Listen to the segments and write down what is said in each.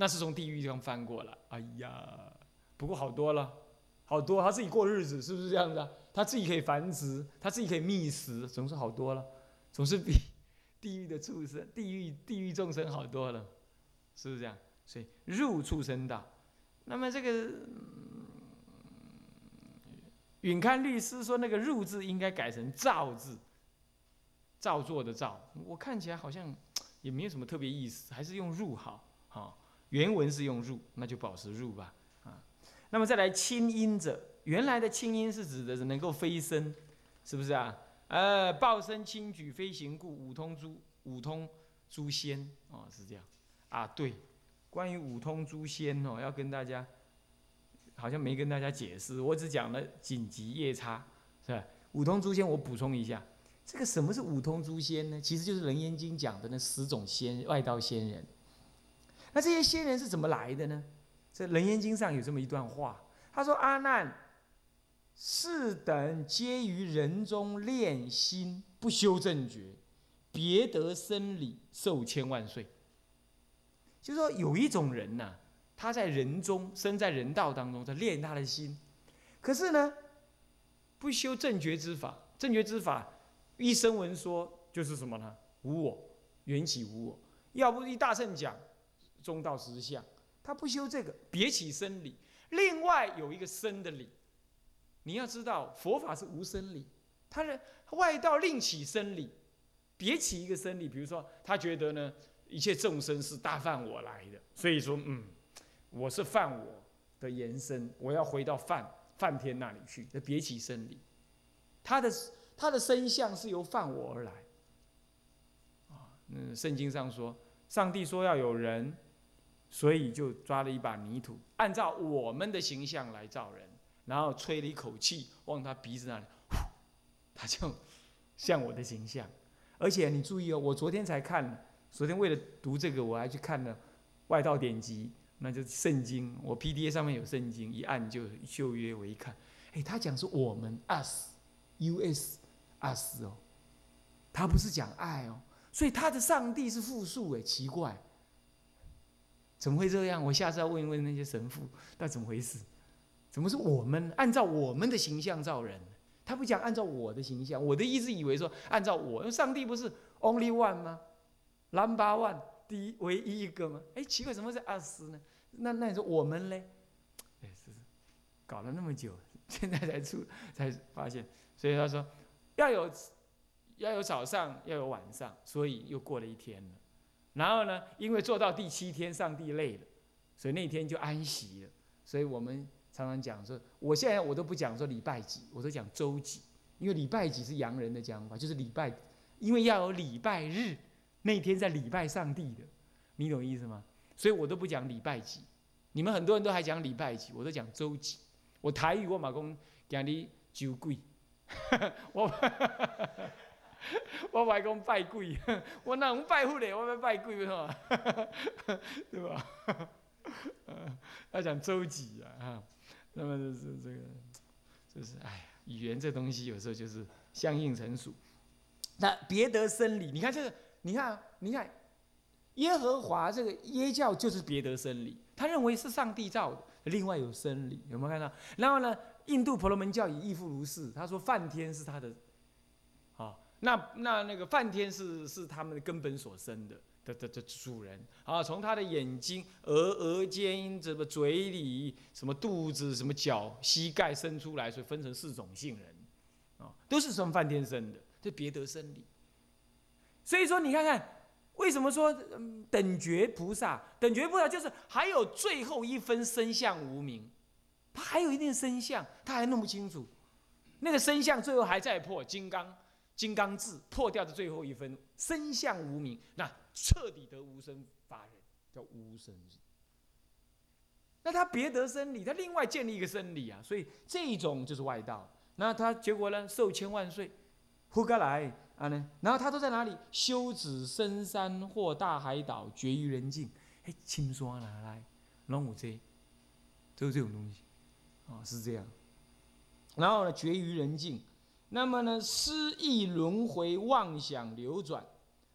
那是从地狱上翻过来。哎呀，不过好多了，好多，他自己过日子是不是这样子啊？他自己可以繁殖，他自己可以觅食，总是好多了，总是比 地狱的畜生、地狱地狱众生好多了，是不是这样？所以入畜生道。那么这个允堪律师说，那个“入”字应该改成“造”字，造作的“造”。我看起来好像也没有什么特别意思，还是用“入”好。好，原文是用“入”，那就保持“入”吧。啊，那么再来清音者，原来的清音是指的是能够飞升，是不是啊？呃，报身轻举飞行故，五通诸五通诸仙哦，是这样啊。对，关于五通诸仙哦，要跟大家。好像没跟大家解释，我只讲了紧急夜叉，是吧？五通诸仙，我补充一下，这个什么是五通诸仙呢？其实就是《楞严经》讲的那十种仙外道仙人。那这些仙人是怎么来的呢？在《楞严经》上有这么一段话，他说：“阿难，是等皆于人中炼心，不修正觉，别得生理，寿千万岁。”就说有一种人呐。他在人中，生在人道当中，在练他的心。可是呢，不修正觉之法。正觉之法，一生闻说就是什么呢？无我，缘起无我。要不一大圣讲中道实相，他不修这个，别起生理。另外有一个生的理，你要知道佛法是无生理，他的外道另起生理，别起一个生理。比如说，他觉得呢，一切众生是大犯我来的，所以说，嗯。我是犯我的延伸，我要回到犯犯天那里去，别起生理。他的他的身相是由犯我而来。啊，嗯，圣经上说，上帝说要有人，所以就抓了一把泥土，按照我们的形象来造人，然后吹了一口气往他鼻子那里，呼，他就像我的形象。而且你注意哦，我昨天才看，昨天为了读这个，我还去看了外道典籍。那就是圣经，我 P D A 上面有圣经，一按就旧约。我一看，哎，他讲是我们 us，U S us 哦，他不是讲爱哦，所以他的上帝是复数哎，奇怪，怎么会这样？我下次要问一问那些神父，那怎么回事？怎么是我们按照我们的形象造人？他不讲按照我的形象，我的一直以为说按照我，上帝不是 only one 吗？number one。第一唯一一个吗？哎，奇怪，怎么是二十呢？那那你说我们嘞？哎，是搞了那么久，现在才出才发现。所以他说要有要有早上，要有晚上，所以又过了一天了。然后呢，因为做到第七天，上帝累了，所以那天就安息了。所以我们常常讲说，我现在我都不讲说礼拜几，我都讲周几，因为礼拜几是洋人的讲法，就是礼拜，因为要有礼拜日。那天在礼拜上帝的，你懂意思吗？所以我都不讲礼拜几，你们很多人都还讲礼拜几，我都讲周几。我台语我马公讲你酒鬼，我 我外公拜鬼，我哪能拜佛嘞？我要拜鬼是吧？对吧？要讲周几啊？哈，那么就是这个，就是哎，语言这东西有时候就是相应成熟。那别得生理，你看这个。你看，你看，耶和华这个耶教就是别得生理，他认为是上帝造的，另外有生理，有没有看到？然后呢，印度婆罗门教也亦复如是，他说梵天是他的，那那那个梵天是是他们的根本所生的的的的主人，啊，从他的眼睛、额额间、什么嘴里、什么肚子、什么脚、膝盖生出来，所以分成四种性人，啊，都是从梵天生的，这别得生理。所以说，你看看，为什么说等觉菩萨？等觉菩萨就是还有最后一分身相无名，他还有一定身相，他还弄不清楚。那个身相最后还在破金刚金刚智破掉的最后一分身相无名，那彻底得无生法忍，叫无生日。那他别得生理，他另外建立一个生理啊，所以这种就是外道。那他结果呢，寿千万岁，呼格来。啊呢，然后他都在哪里？修止深山或大海岛，绝于人境。哎，青刷拿来，龙虎这，都是这种东西，啊，是这样。然后呢，绝于人境。那么呢，失意轮回，妄想流转，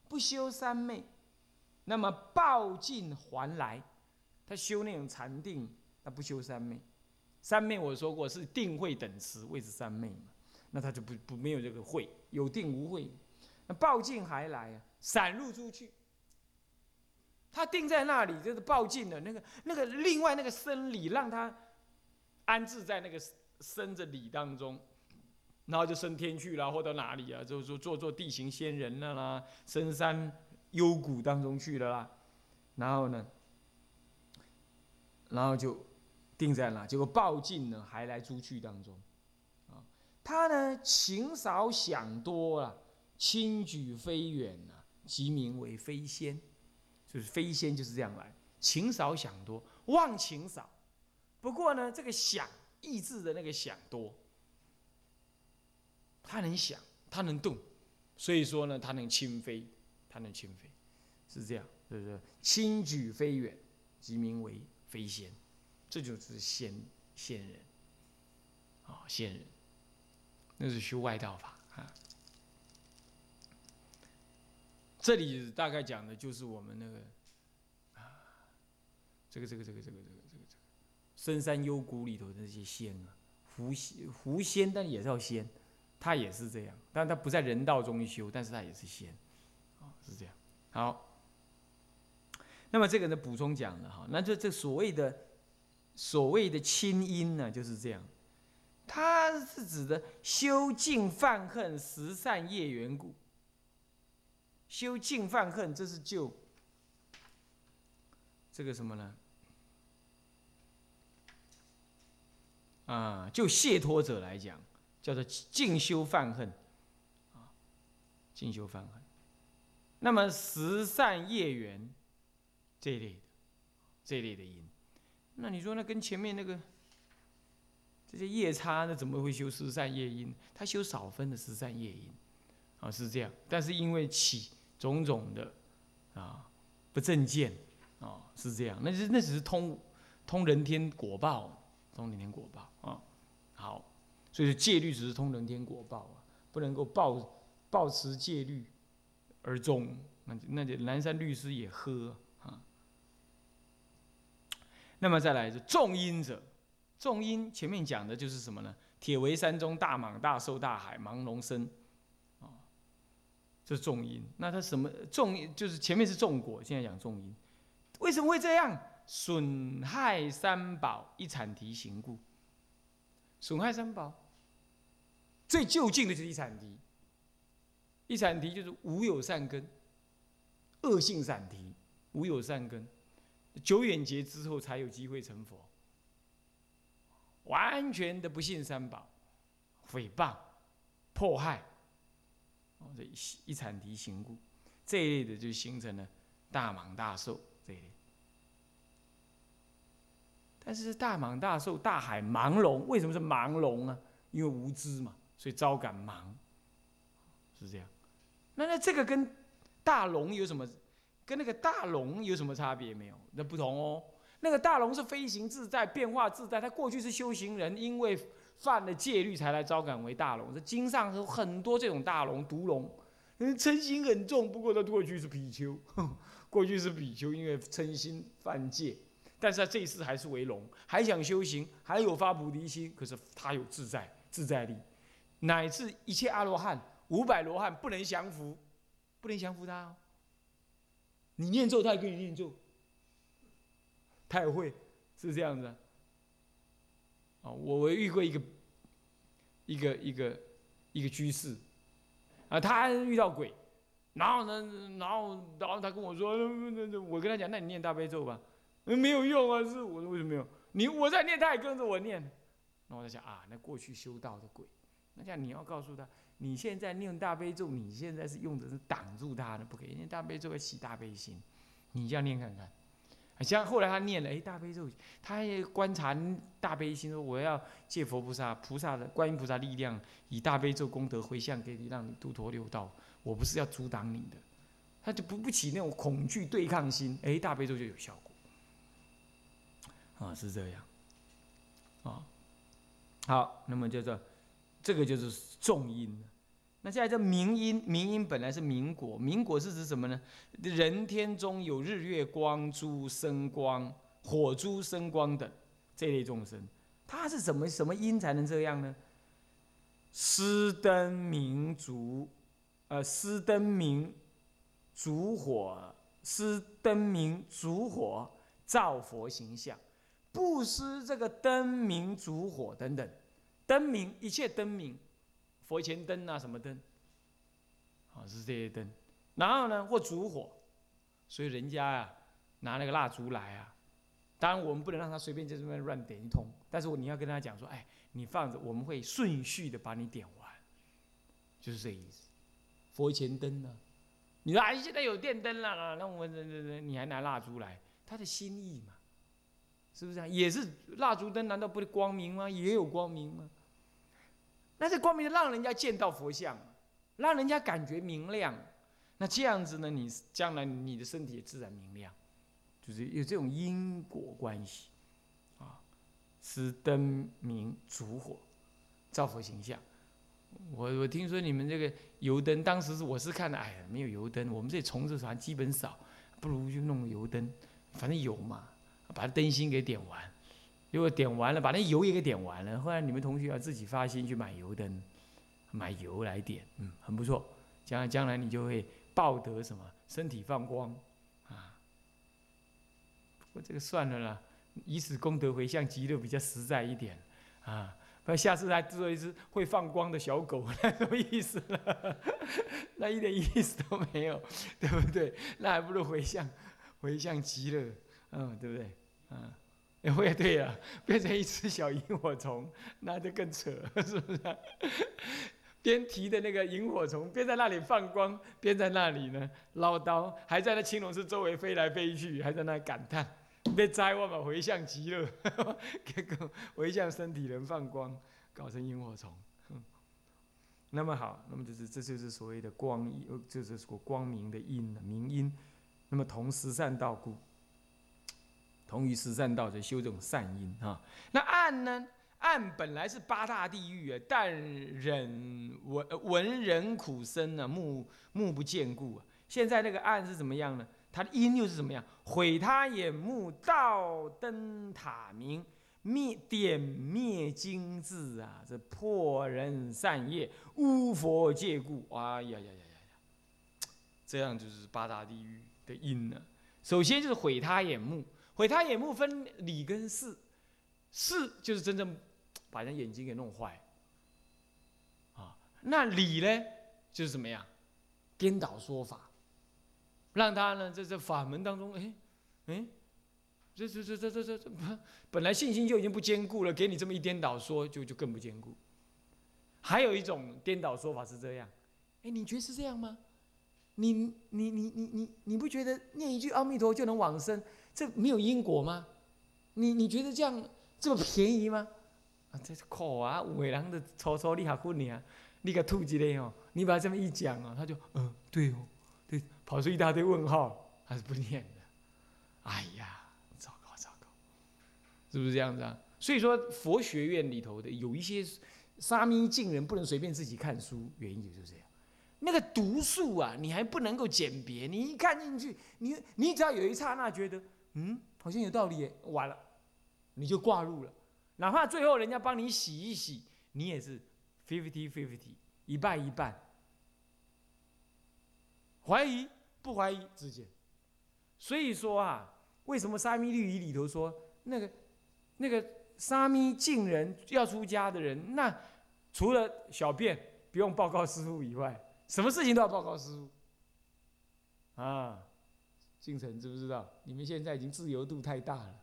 不修三昧，那么报尽还来。他修那种禅定，他不修三昧。三昧我说过是定慧等持，谓之三昧嘛。那他就不不没有这个慧，有定无慧。那报尽还来啊，散入出去。他定在那里，就是报尽了那个那个另外那个生理，让他安置在那个生着理当中，然后就升天去了，或到哪里啊？就说做做地形仙人了啦，深山幽谷当中去了啦。然后呢，然后就定在那，结果报尽呢，还来诸去当中，啊，他呢情少想多了，轻举飞远呐，即名为飞仙。就是飞仙就是这样来，情少想多，忘情少。不过呢，这个想意志的那个想多，他能想，他能动，所以说呢，他能轻飞，他能轻飞，是这样，是不是？轻举飞远，即名为飞仙，这就是仙仙人，啊，仙人，那是修外道法啊。这里大概讲的就是我们那个啊，这个这个这个这个这个这个这个深山幽谷里头的那些仙啊，狐仙狐仙，但也是要仙，他也是这样，但他不在人道中修，但是他也是仙，啊，是这样。好，那么这个呢补充讲了哈，那就这所谓的所谓的清音呢就是这样，它是指的修净犯恨十善业缘故。修净犯恨，这是就这个什么呢？啊，就解脱者来讲，叫做净修犯恨，啊，净修犯恨。那么十善业缘这一类的，这一类的因，那你说那跟前面那个这些夜叉，那怎么会修十善业因？他修少分的十善业因，啊，是这样。但是因为起。种种的啊，不正见啊，是这样。那是那只是通通人天果报，通人天果报啊。好，所以戒律只是通人天果报啊，不能够抱抱持戒律而终。那那就南山律师也喝啊。那么再来是重因者，重因前面讲的就是什么呢？铁围山中大蟒大兽大海盲龙身。这是重因，那它什么重？就是前面是重果，现在讲重因，为什么会这样？损害三宝一产提行故。损害三宝，最就近的就是一产提。一产提就是无有善根，恶性闪提，无有善根，久远劫之后才有机会成佛。完全的不信三宝，诽谤，迫害。哦这一一产提行故，这一类的就形成了大蟒大兽这一类。但是大蟒大兽、大海盲龙，为什么是盲龙呢？因为无知嘛，所以招感盲，是这样。那那这个跟大龙有什么？跟那个大龙有什么差别没有？那不同哦。那个大龙是飞行自在、变化自在，他过去是修行人，因为。犯了戒律才来招感为大龙，这经上有很多这种大龙、毒龙，嗔心很重。不过他过去是比丘，过去是比丘，因为嗔心犯戒，但是他这一次还是为龙，还想修行，还有发菩提心。可是他有自在自在力，乃至一切阿罗汉、五百罗汉不能降服，不能降服他哦。你念咒，他也跟你念咒，他也会是这样子。啊，我我遇过一个，一个一个一个居士，啊，他遇到鬼，然后呢，然后然后他跟我说，我跟他讲，那你念大悲咒吧，没有用啊，是我说为什么没有？你我在念，他也跟着我念，然后我在想啊，那过去修道的鬼，那这样你要告诉他，你现在念大悲咒，你现在是用的是挡住他的，不可以念大悲咒要起大悲心，你这样念看看。像后来他念了哎大悲咒，他也观察大悲心说我要借佛菩萨菩萨的观音菩萨力量，以大悲咒功德回向给你，让你度脱六道。我不是要阻挡你的，他就不不起那种恐惧对抗心，哎大悲咒就有效果。啊是这样，啊好，那么叫做这个就是重音。那现在这明因，明因本来是明果，明果是指什么呢？人天中有日月光、诸生光火珠生光等这类众生，他是怎么什么因才能这样呢？施灯明烛，呃，施灯明烛火，施灯明烛火照佛形象，布施这个灯明烛火等等，灯明一切灯明，佛前灯啊什么灯，啊是这些灯，然后呢或烛火，所以人家啊拿那个蜡烛来啊，当然我们不能让他随便在这边乱点一通，但是你要跟他讲说，哎。你放着，我们会顺序的把你点完，就是这意思。佛前灯呢？你说哎，现在有电灯了，那我们，你还拿蜡烛来？他的心意嘛，是不是啊？也是蜡烛灯，难道不是光明吗？也有光明吗？那这光明让人家见到佛像，让人家感觉明亮。那这样子呢？你将来你的身体也自然明亮，就是有这种因果关系啊。是灯明烛火，照佛形象。我我听说你们这个油灯，当时是我是看的，哎呀，没有油灯，我们这虫子船基本少，不如就弄个油灯，反正有嘛，把灯芯给点完。如果点完了，把那油也给点完了，后来你们同学要自己发心去买油灯，买油来点，嗯，很不错。将来将来你就会报得什么身体放光啊。不过这个算了啦。以此功德回向极乐比较实在一点，啊，不然下次再做一只会放光的小狗，那什么意思了？那一点意思都没有，对不对？那还不如回向，回向极乐，嗯，对不对？嗯，也对呀，变成一只小萤火虫，那就更扯，是不是？边提的那个萤火虫，边在那里放光，边在那里呢唠叨，还在那青龙寺周围飞来飞去，还在那感叹。被摘我嘛回向极乐，结果回向身体能放光，搞成萤火虫。那么好，那么就是这就是所谓的光，就是说光明的因明因。那么同十善道故，同于十善道就修这种善因啊。那暗呢？暗本来是八大地狱啊，但忍闻闻人苦生啊，目目不见故啊。现在那个暗是怎么样呢？它的因又是怎么样？毁他眼目，照灯塔明，灭点灭精字啊！这破人善业，污佛戒故。哎呀呀呀呀呀！这样就是八大地狱的因呢。首先就是毁他眼目，毁他眼目分理跟事，事就是真正把人眼睛给弄坏啊。那理呢，就是怎么样？颠倒说法。让他呢，在这法门当中，哎，哎，这这这这这这这，本来信心就已经不坚固了，给你这么一颠倒说，就就更不坚固。还有一种颠倒说法是这样，哎，你觉得是这样吗？你你你你你你不觉得念一句阿弥陀就能往生，这没有因果吗？你你觉得这样这么便宜吗？啊，这是苦啊！伟人的初初你还混你啊，你个吐一个哦，你把这么一讲啊，他就嗯，对哦。对跑出一大堆问号，还是不念的？哎呀，糟糕糟糕，是不是这样子啊？所以说佛学院里头的有一些沙弥净人不能随便自己看书，原因就是这样。那个读数啊，你还不能够鉴别，你一看进去，你你只要有一刹那觉得嗯好像有道理，完了你就挂入了，哪怕最后人家帮你洗一洗，你也是 fifty fifty 一半一半。怀疑不怀疑之间，所以说啊，为什么沙弥律仪里头说那个那个沙弥净人要出家的人，那除了小便不用报告师傅以外，什么事情都要报告师傅啊？进城知不知道？你们现在已经自由度太大了，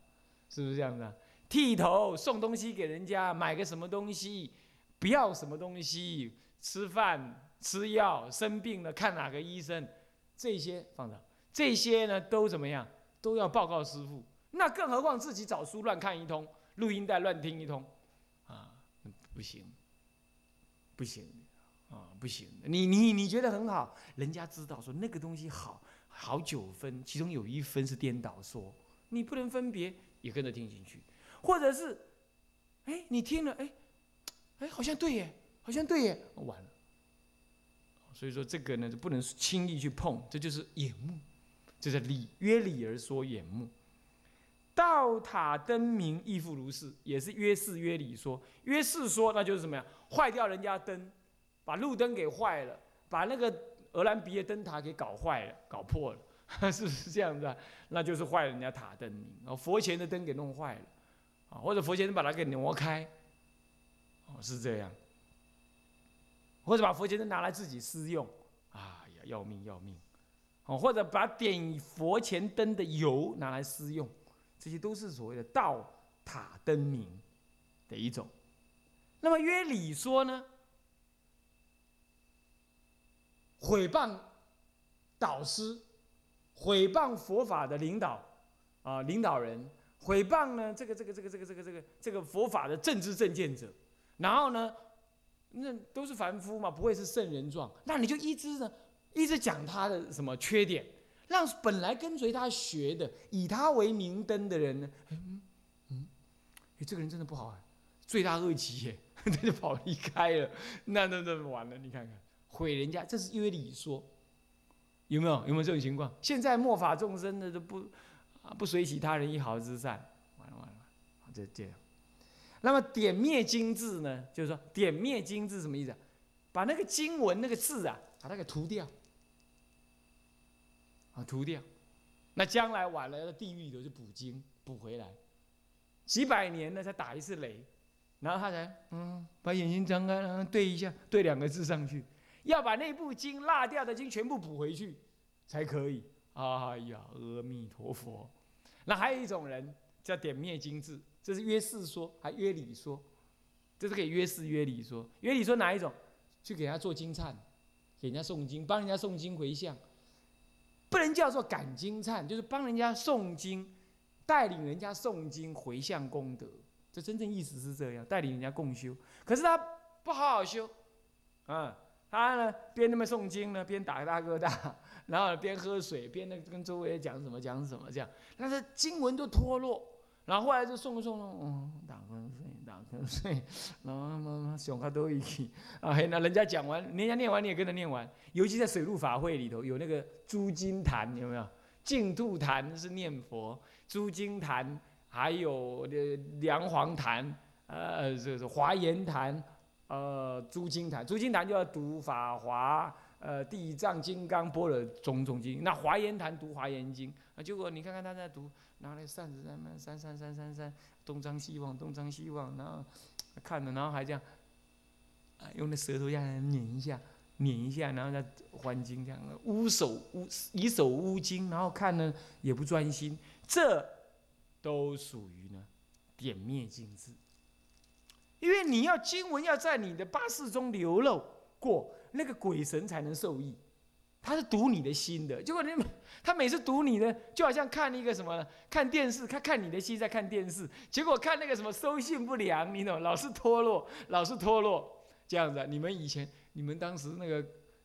是不是这样子啊？剃头、送东西给人家、买个什么东西、不要什么东西、吃饭。吃药生病了，看哪个医生，这些放着，这些呢都怎么样？都要报告师傅。那更何况自己找书乱看一通，录音带乱听一通，啊，不行，不行，啊，不行。你你你觉得很好，人家知道说那个东西好，好九分，其中有一分是颠倒说，你不能分别也跟着听进去，或者是，哎，你听了，哎，哎，好像对耶，好像对耶，完了。所以说这个呢，就不能轻易去碰，这就是眼目，这是理约理而说眼目。道塔灯明亦复如是，也是约事约理说。约事说那就是什么呀？坏掉人家灯，把路灯给坏了，把那个俄兰比的灯塔给搞坏了、搞破了，是不是这样子啊？那就是坏人家塔灯，哦，佛前的灯给弄坏了，啊，或者佛前灯把它给挪开，哦，是这样，或者把佛前灯拿来自己私用，哎呀，要命要命，哦，或者把点佛前灯的油拿来私用。这些都是所谓的道塔灯明的一种。那么约理说呢？毁谤导师，毁谤佛法的领导啊，领导人，毁谤呢这个这个这个这个这个这个这个佛法的政治正见者，然后呢，那都是凡夫嘛，不会是圣人状，那你就一直呢，一直讲他的什么缺点。让本来跟随他学的、以他为明灯的人呢，嗯嗯，哎，这个人真的不好啊，罪大恶极耶，他就跑离开了，那那那完了，你看看。毁人家，这是约理说，有没有？有没有这种情况？现在末法众生的都不啊不随喜他人一毫之善，完了完了，就这样。那么点灭经字呢？就是说点灭经字什么意思？啊把那个经文那个字啊，把它给涂掉。啊，涂掉，那将来晚了，地狱里头就补经补回来，几百年呢才打一次雷，然后他才嗯把眼睛张开，然后对一下，对两个字上去，要把那部经落掉的经全部补回去才可以。哎呀，阿弥陀佛。那还有一种人叫点灭经字，这是约事说，还约理说，这是可以约事约理说。约理说哪一种？去给他做经忏，给人家诵经，帮人家诵经回向。不能叫做赶经忏，就是帮人家诵经，带领人家诵经回向功德，这真正意思是这样，带领人家共修。可是他不好好修，啊，他呢边那么诵经呢，边打个大哥大，然后边喝水，边那跟周围讲什么讲什么这样，但是经文都脱落。然后后来就送送送，嗯，打瞌睡，打瞌睡，然后慢慢想他都一起啊，那人家讲完，人家念完你也跟着念完。尤其在水陆法会里头，有那个诸经坛，有没有？净土坛是念佛，诸经坛还有梁皇坛，呃，这是华严坛，呃，诸经坛，诸经坛就要读法华。呃，地藏金刚般若种种经，那华严坛读华严经，啊，结果你看看他在读，拿来扇子在那扇扇扇扇扇，东张西望，东张西望，然后看着，然后还这样，啊，用那舌头这样捻一下，捻一下，然后再还经这样，捂手捂以手捂经，然后看呢也不专心，这都属于呢点灭经字，因为你要经文要在你的八识中流露过。那个鬼神才能受益，他是读你的心的。结果你他每次读你的，就好像看一个什么看电视，他看你的心在看电视。结果看那个什么收信不良，你懂？老是脱落，老是脱落，这样子。你们以前，你们当时那个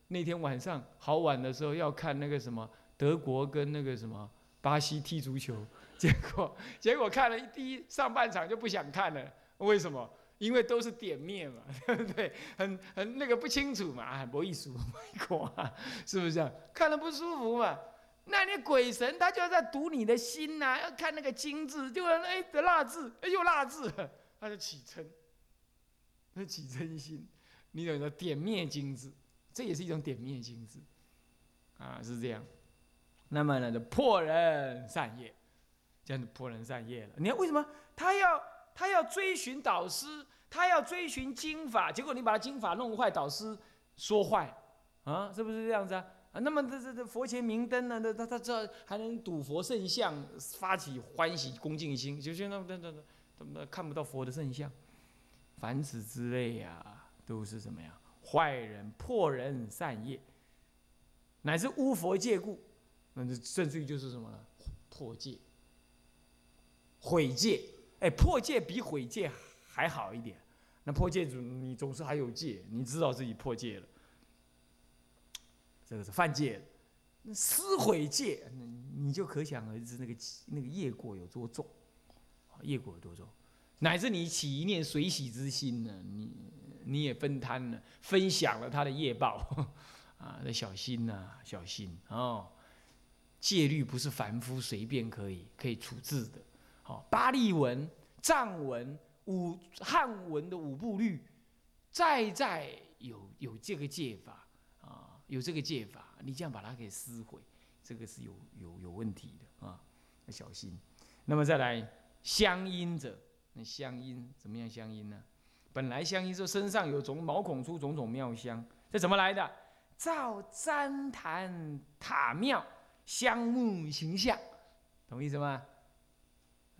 那天晚上好晚的时候要看那个什么德国跟那个什么巴西踢足球，结果结果看了一第一上半场就不想看了，为什么？因为都是点面嘛，对不对？很很那个不清楚嘛，很不艺术，没过啊，是不是这样？看了不舒服嘛？那你鬼神他就在读你的心呐，要看那个经字，就哎得蜡字，哎又蜡字，他就起嗔，那起嗔心，你懂得点灭精字，这也是一种点灭精字，啊是这样。那么呢，就破人善业，这样子破人善业了。你看为什么他要？他要追寻导师，他要追寻经法，结果你把他经法弄坏，导师说坏，啊，是不是这样子啊？啊，那么这这这佛前明灯呢？那他他这还能睹佛圣像，发起欢喜恭敬心，就就那那那那看不到佛的圣像，凡此之类呀，都是什么呀？坏人破人善业，乃至污佛戒故，那这甚至于就是什么呢？破戒、毁戒。哎，破戒比毁戒还好一点。那破戒主，你总是还有戒，你知道自己破戒了，这个是犯戒。撕毁戒，你就可想而知那个那个业果有多重，业果有多重。乃至你起一念随喜之心呢，你你也分摊了，分享了他的业报 啊，那小心呐，小心哦。戒律不是凡夫随便可以可以处置的。好，巴利文、藏文、五汉文的五部律，再再有有这个戒法啊，有这个戒法，你这样把它给撕毁，这个是有有有问题的啊，要小心。那么再来乡音者，那乡音怎么样？乡音呢？本来乡音说身上有种毛孔出种种妙香，这怎么来的？造旃檀塔庙香木形象，懂意思吗？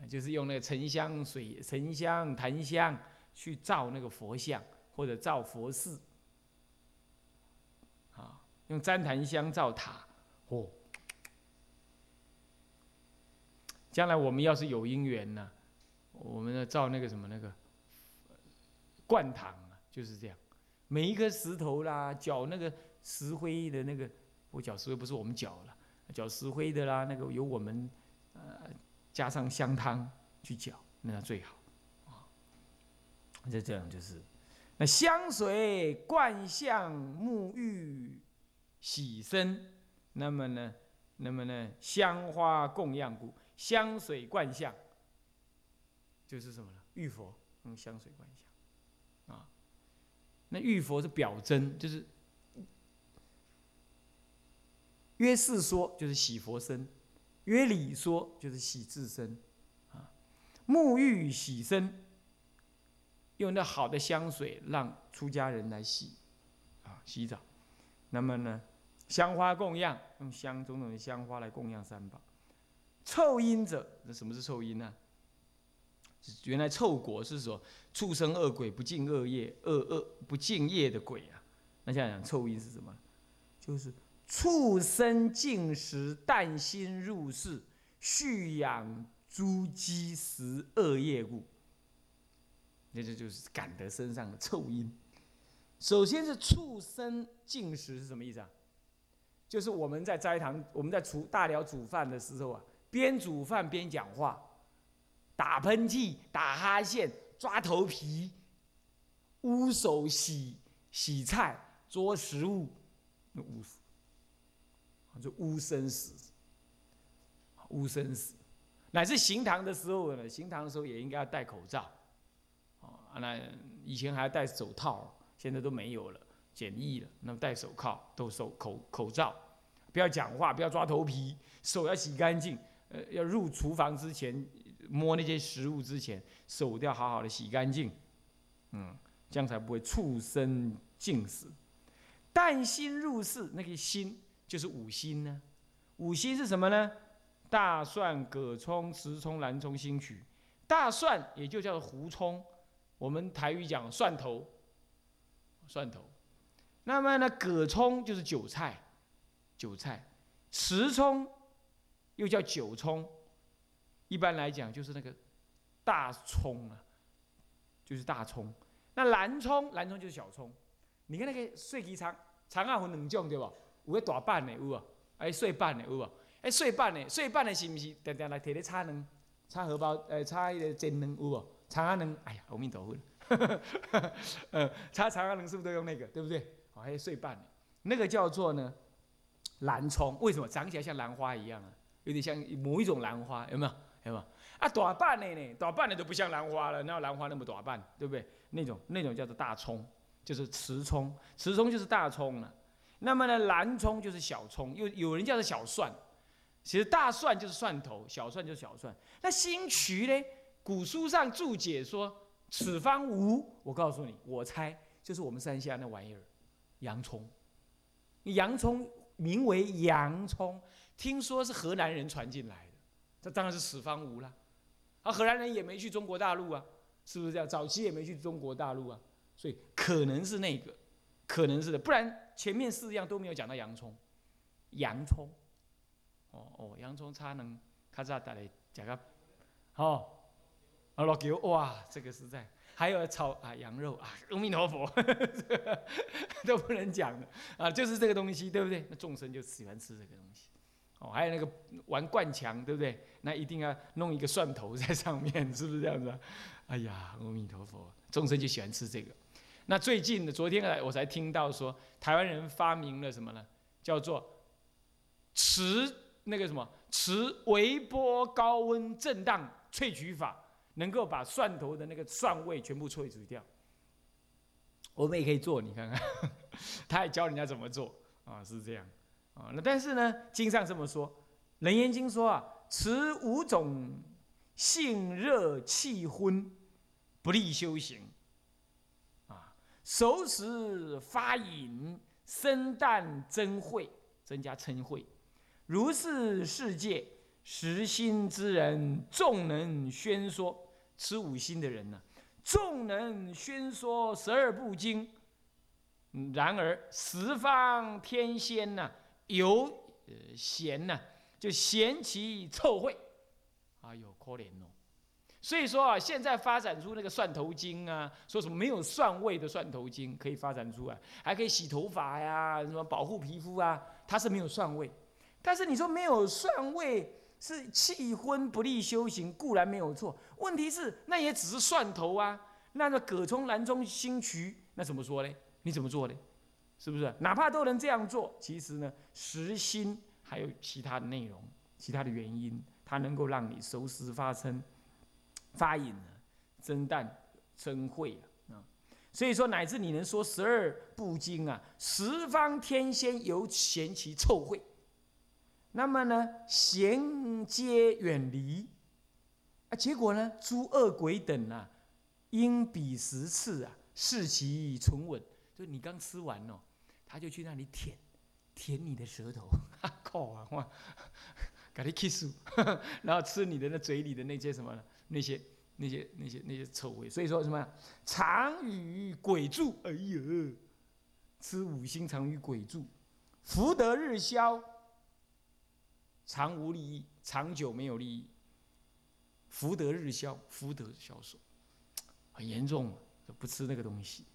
就是用那个沉香水、沉香、檀香去造那个佛像，或者造佛寺。啊，用旃檀香造塔，哦。将来我们要是有因缘呢，我们要造那个什么那个灌堂啊，就是这样，每一颗石头啦，搅那个石灰的那个，我搅石灰不是我们搅了，搅石灰的啦，那个由我们呃加上香汤去搅，那样最好啊。就这样就是，那香水灌向沐浴洗身，那么呢，那么呢，香花供养故。香水灌香，就是什么呢？玉佛用香水灌香，啊，那玉佛是表征，就是约世说就是洗佛身，约礼说就是洗自身，啊，沐浴洗身，用那好的香水让出家人来洗，啊，洗澡，那么呢，香花供养，用香种种的香花来供养三宝。臭因者，那什么是臭因呢？原来臭果是说畜生恶鬼不敬恶业、恶恶不敬业的鬼啊。那现在讲，臭因是什么？就是畜生进食啖心入室，蓄养猪鸡食恶业故。那这就是感得身上的臭因。首先是畜生进食是什么意思啊？就是我们在斋堂，我们在厨大寮煮饭的时候啊。边煮饭边讲话，打喷嚏、打哈欠、抓头皮、污手洗洗菜、捉食物，那污死，就污生死，污生死。乃至行堂的时候呢，行堂的时候也应该要戴口罩，啊，那以前还要戴手套，现在都没有了，简易了。那么戴手铐，都手口口罩，不要讲话，不要抓头皮，手要洗干净。呃，要入厨房之前摸那些食物之前，手都要好好的洗干净，嗯，这样才不会畜生进食。但心入室，那个心就是五心呢。五心是什么呢？大蒜、葛葱、石葱、兰葱、新曲。大蒜也就叫胡葱，我们台语讲蒜头，蒜头。那么呢，葛葱就是韭菜，韭菜，石葱。又叫九葱，一般来讲就是那个大葱啊，就是大葱。那蓝葱，蓝葱就是小葱。你看那个碎鸡肠，肠啊分两种对不？有个大瓣的有无？哎，碎瓣的有无？哎，碎瓣的，碎瓣的是不是？常常来摕咧炒卵，炒荷包，呃，炒迄个煎卵有无？肠啊卵，哎呀，阿弥陀佛。呃，炒肠啊卵是不是都用那个？对不对？哦，还有碎瓣的，那个叫做呢兰葱。为什么长起来像兰花一样啊？有点像某一种兰花，有没有？有没有？啊，大瓣的呢？大瓣的都不像兰花了，哪有兰花那么大瓣？对不对？那种那种叫做大葱，就是雌葱，雌葱就是大葱了。那么呢，蓝葱就是小葱，有有人叫做小蒜。其实大蒜就是蒜头，小蒜就是小蒜。那新渠呢？古书上注解说此方无，我告诉你，我猜就是我们山下那玩意儿，洋葱。洋葱名为洋葱。听说是河南人传进来的，这当然是此方无了。啊，河南人也没去中国大陆啊，是不是这样？早期也没去中国大陆啊，所以可能是那个，可能是的，不然前面四样都没有讲到洋葱。洋葱，哦哦，洋葱差能咔嚓打来讲个，哦，啊老狗哇，这个实在，还有炒啊羊肉啊，阿弥陀佛，都不能讲的啊，就是这个东西，对不对？那众生就喜欢吃这个东西。哦，还有那个玩灌墙，对不对？那一定要弄一个蒜头在上面，是不是这样子？啊哎呀，阿弥陀佛，众生就喜欢吃这个。那最近的昨天啊，我才听到说，台湾人发明了什么呢？叫做磁那个什么磁微波高温震荡萃取法，能够把蒜头的那个蒜味全部萃取掉。我们也可以做，你看看，他还教人家怎么做啊，是这样啊。那但是呢，经上这么说，《楞严经》说啊，持五种性热气昏，不利修行啊。手持发隐，生旦增慧，增加称慧。如是世界，实心之人，众能宣说。持五心的人呢？众能宣说十二部经，然而十方天仙呐，有呃嫌呐，就嫌其臭秽，哎呦可怜哦。所以说啊，现在发展出那个蒜头精啊，说什么没有蒜味的蒜头精可以发展出来，还可以洗头发呀，什么保护皮肤啊，它是没有蒜味。但是你说没有蒜味是气昏不利修行，固然没有错。问题是，那也只是蒜头啊。那个葛葱南中新渠，那怎么说呢？你怎么做呢？是不是？哪怕都能这样做，其实呢，实心还有其他的内容、其他的原因，它能够让你熟食发生、发引呢，真淡、真慧啊。所以说，乃至你能说十二部经啊，十方天仙犹嫌其臭秽，那么呢，贤皆远离。啊，结果呢？诸恶鬼等啊，因彼十次啊，视其唇吻。就你刚吃完哦，他就去那里舔，舔你的舌头，靠啊！哇，给你 kiss，然后吃你的那嘴里的那些什么呢那些那些那些那些臭味。所以说什么？常与鬼住。哎呦，吃五星常与鬼住，福德日消，长无利益，长久没有利益。福德日消，福德消瘦，很严重，不吃那个东西，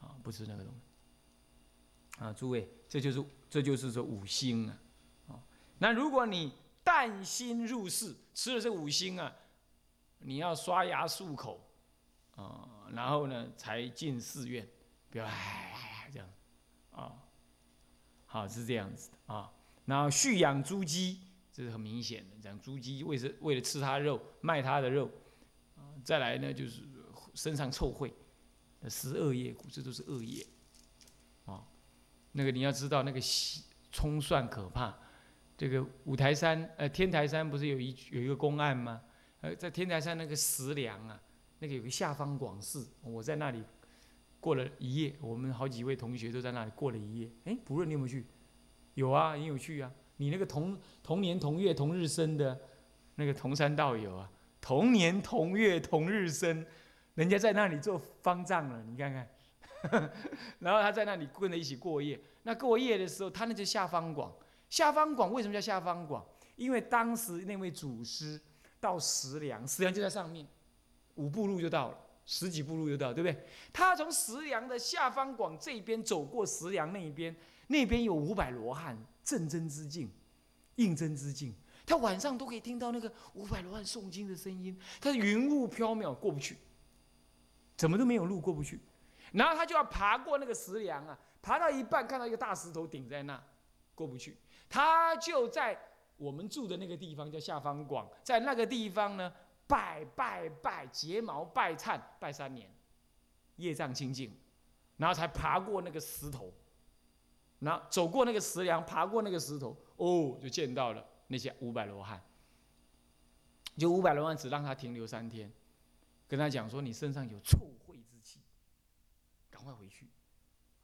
啊，不吃那个东西，啊，诸位，这就是这就是说五星啊，啊，那如果你淡心入室，吃了这五星啊，你要刷牙漱口，啊，然后呢才进寺院，不要哎这样，啊，好是这样子的啊，然后蓄养猪鸡。这是很明显的，讲猪鸡为是为了吃它肉，卖它的肉，啊，再来呢就是身上臭秽，十恶业，这都是恶业，啊，那个你要知道那个葱蒜可怕，这个五台山呃天台山不是有一有一个公案吗？呃，在天台山那个石梁啊，那个有个下方广寺，我在那里过了一夜，我们好几位同学都在那里过了一夜。哎，不论你有没有去？有啊，很有趣啊。你那个同同年同月同日生的，那个同山道友啊，同年同月同日生，人家在那里做方丈了，你看看，然后他在那里跟着一起过夜。那过夜的时候，他那就下方广，下方广为什么叫下方广？因为当时那位祖师到石梁，石梁就在上面，五步路就到了，十几步路就到，对不对？他从石梁的下方广这边走过石梁那一边，那边有五百罗汉。正真之境，应真之境，他晚上都可以听到那个五百罗汉诵经的声音。他云雾飘渺，过不去，怎么都没有路过不去。然后他就要爬过那个石梁啊，爬到一半看到一个大石头顶在那，过不去。他就在我们住的那个地方叫下方广，在那个地方呢拜拜拜，睫毛拜忏拜三年，业障清净，然后才爬过那个石头。然后走过那个石梁，爬过那个石头，哦，就见到了那些五百罗汉。就五百罗汉只让他停留三天，跟他讲说：“你身上有臭秽之气，赶快回去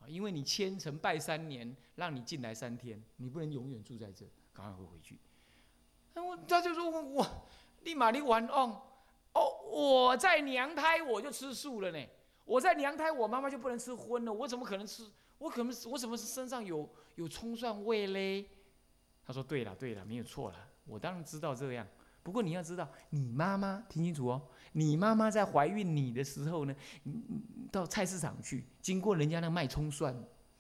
啊！因为你虔诚拜三年，让你进来三天，你不能永远住在这，赶快回回去。”我他就说：“我我立马你完哦哦，我在娘胎我就吃素了呢，我在娘胎我妈妈就不能吃荤了，我怎么可能吃？”我可能我怎么是身上有有葱蒜味嘞？他说：“对了对了，没有错了，我当然知道这样。不过你要知道，你妈妈听清楚哦，你妈妈在怀孕你的时候呢，到菜市场去，经过人家那卖葱蒜，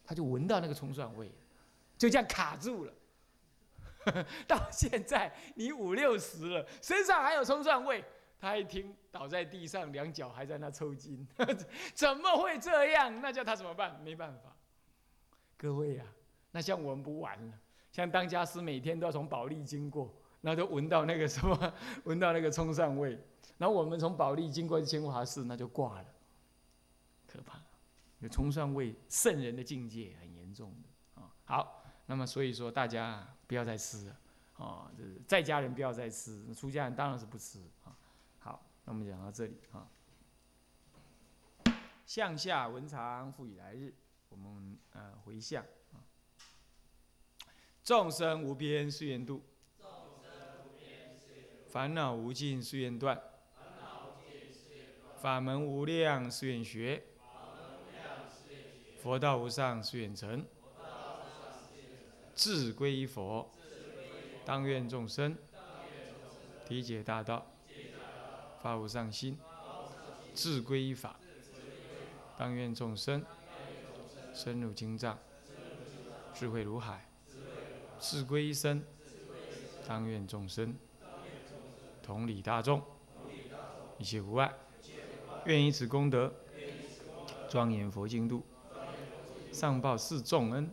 他就闻到那个葱蒜味，就这样卡住了。到现在你五六十了，身上还有葱蒜味，他一听倒在地上，两脚还在那抽筋，怎么会这样？那叫他怎么办？没办法。”各位啊，那像我们不玩了，像当家师每天都要从保利经过，那都闻到那个什么，闻到那个葱蒜味，然后我们从保利经过千华寺，那就挂了，可怕。有冲蒜味圣人的境界很严重的啊。好，那么所以说大家不要再吃了啊，就是在家人不要再吃，出家人当然是不吃啊。好，那我们讲到这里啊。向下文长复以来日，我们呃回向啊。众生无边誓愿度，烦恼无尽誓愿断，法门无量誓愿学。佛道无上誓愿成，志归依佛，当愿众生体解大道，发无上心；志归依法，当愿众生深入经藏，智慧如海；志归一生，当愿众生同理大众，一切无碍。愿以此功德，庄严佛净土。上报四重恩，